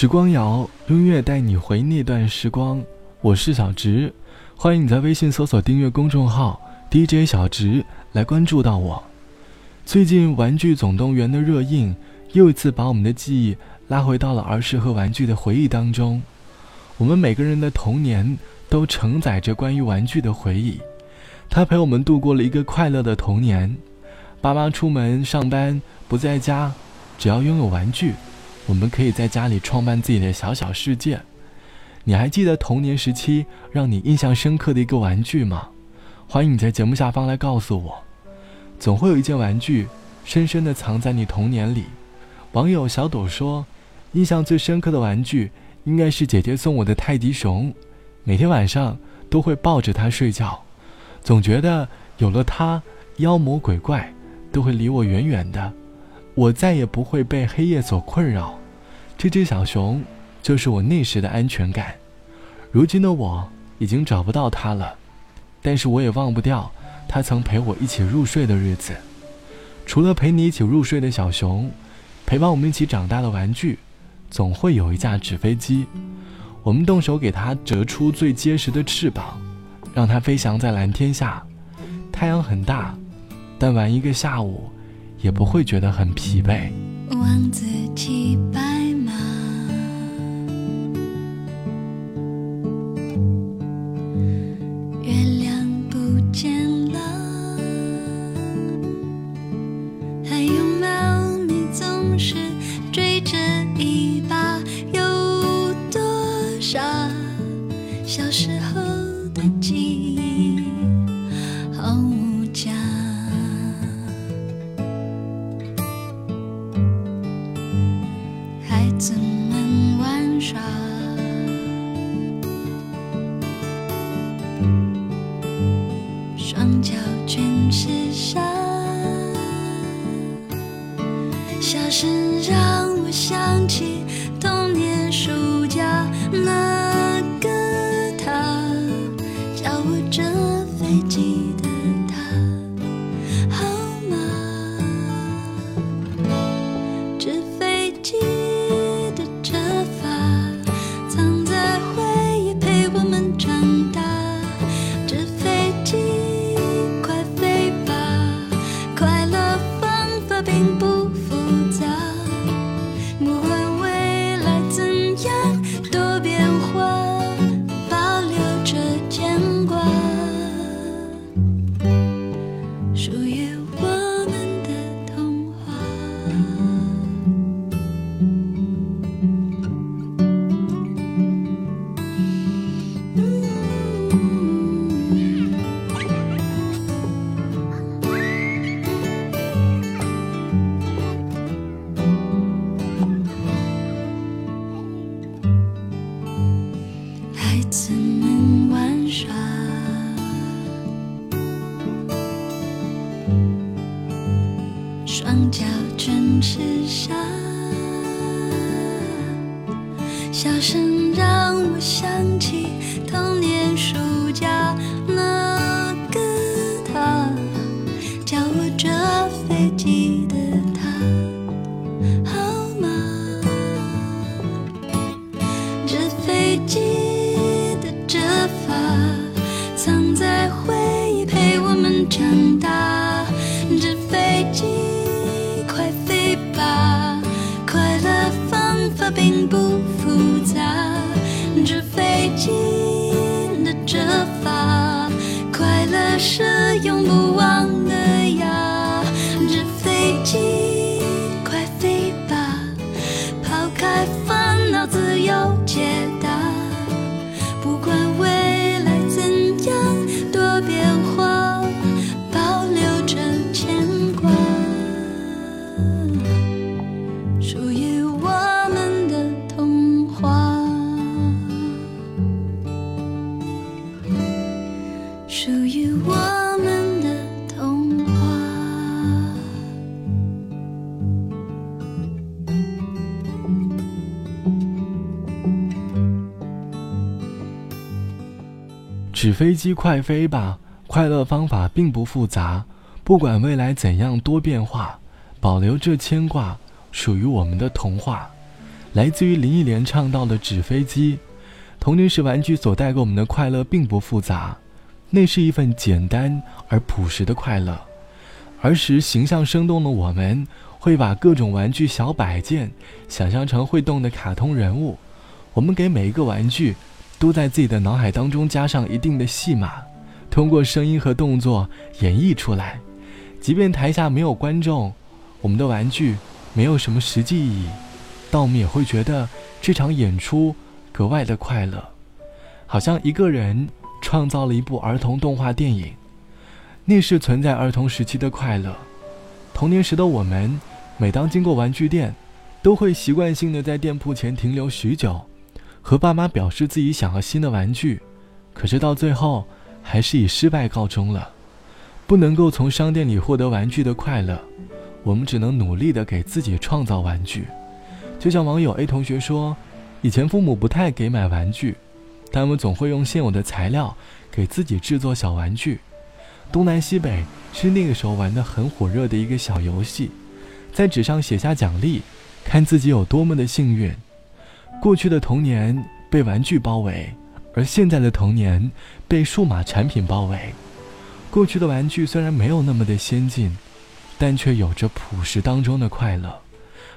时光谣，音乐带你回那段时光。我是小直，欢迎你在微信搜索订阅公众号 DJ 小直来关注到我。最近《玩具总动员》的热映，又一次把我们的记忆拉回到了儿时和玩具的回忆当中。我们每个人的童年都承载着关于玩具的回忆，它陪我们度过了一个快乐的童年。爸妈出门上班不在家，只要拥有玩具。我们可以在家里创办自己的小小世界。你还记得童年时期让你印象深刻的一个玩具吗？欢迎你在节目下方来告诉我。总会有一件玩具深深的藏在你童年里。网友小朵说，印象最深刻的玩具应该是姐姐送我的泰迪熊，每天晚上都会抱着它睡觉，总觉得有了它，妖魔鬼怪都会离我远远的，我再也不会被黑夜所困扰。这只小熊，就是我那时的安全感。如今的我已经找不到它了，但是我也忘不掉它曾陪我一起入睡的日子。除了陪你一起入睡的小熊，陪伴我们一起长大的玩具，总会有一架纸飞机。我们动手给它折出最结实的翅膀，让它飞翔在蓝天下。太阳很大，但玩一个下午，也不会觉得很疲惫。王子骑白小时候的记忆，好无价。孩子们玩耍，双脚全是沙。笑声让双脚全是沙，笑声让我想起童年纸飞机快飞吧！快乐方法并不复杂，不管未来怎样多变化，保留这牵挂，属于我们的童话。来自于林忆莲唱到的《纸飞机》。童年时玩具所带给我们的快乐并不复杂，那是一份简单而朴实的快乐。儿时形象生动的我们，会把各种玩具小摆件想象成会动的卡通人物。我们给每一个玩具，都在自己的脑海当中加上一定的戏码，通过声音和动作演绎出来。即便台下没有观众，我们的玩具没有什么实际意义。但我们也会觉得这场演出格外的快乐，好像一个人创造了一部儿童动画电影。那是存在儿童时期的快乐。童年时的我们，每当经过玩具店，都会习惯性的在店铺前停留许久，和爸妈表示自己想要新的玩具。可是到最后，还是以失败告终了。不能够从商店里获得玩具的快乐，我们只能努力的给自己创造玩具。就像网友 A 同学说，以前父母不太给买玩具，他们总会用现有的材料给自己制作小玩具。东南西北是那个时候玩的很火热的一个小游戏，在纸上写下奖励，看自己有多么的幸运。过去的童年被玩具包围，而现在的童年被数码产品包围。过去的玩具虽然没有那么的先进，但却有着朴实当中的快乐。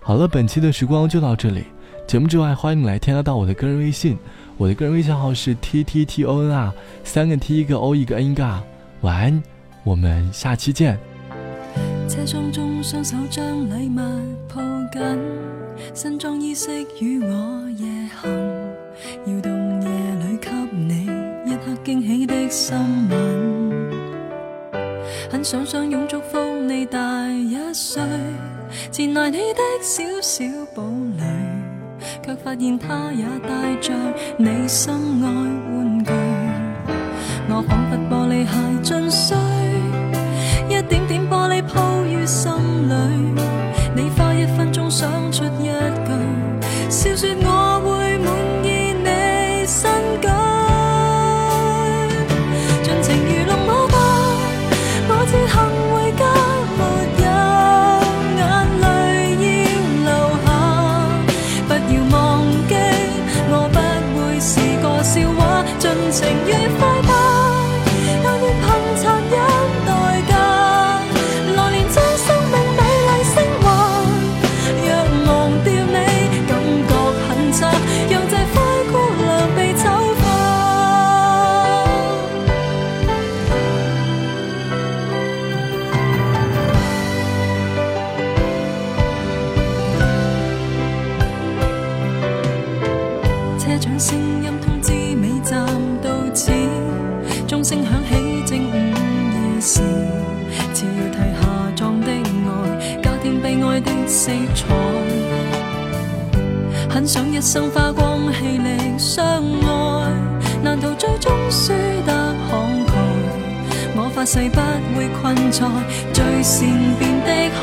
好了，本期的时光就到这里。节目之外，欢迎来添加到我的个人微信，我的个人微信号是 t t t o n r，三个 t 一个 o 一个 n 嘎。晚安，我们下期见。车窗中双手将礼物抱紧，新装衣饰与我夜行，摇动夜里给你一刻惊喜的心吻。很想相拥祝福你大一岁。前来你的小小堡垒，却发现他也带着你心爱玩具。我仿佛玻璃鞋尽碎，心里。你花一分钟想出一句，笑说我会满意你新居。尽情愚弄我吧，我自行回家。没有眼泪要流下，不要忘记，我不会是个笑话。尽情愉快吧，色彩。很想一生花光气力相爱，难道最终输得慷慨。我发誓不会困在最善变的海，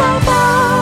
抱抱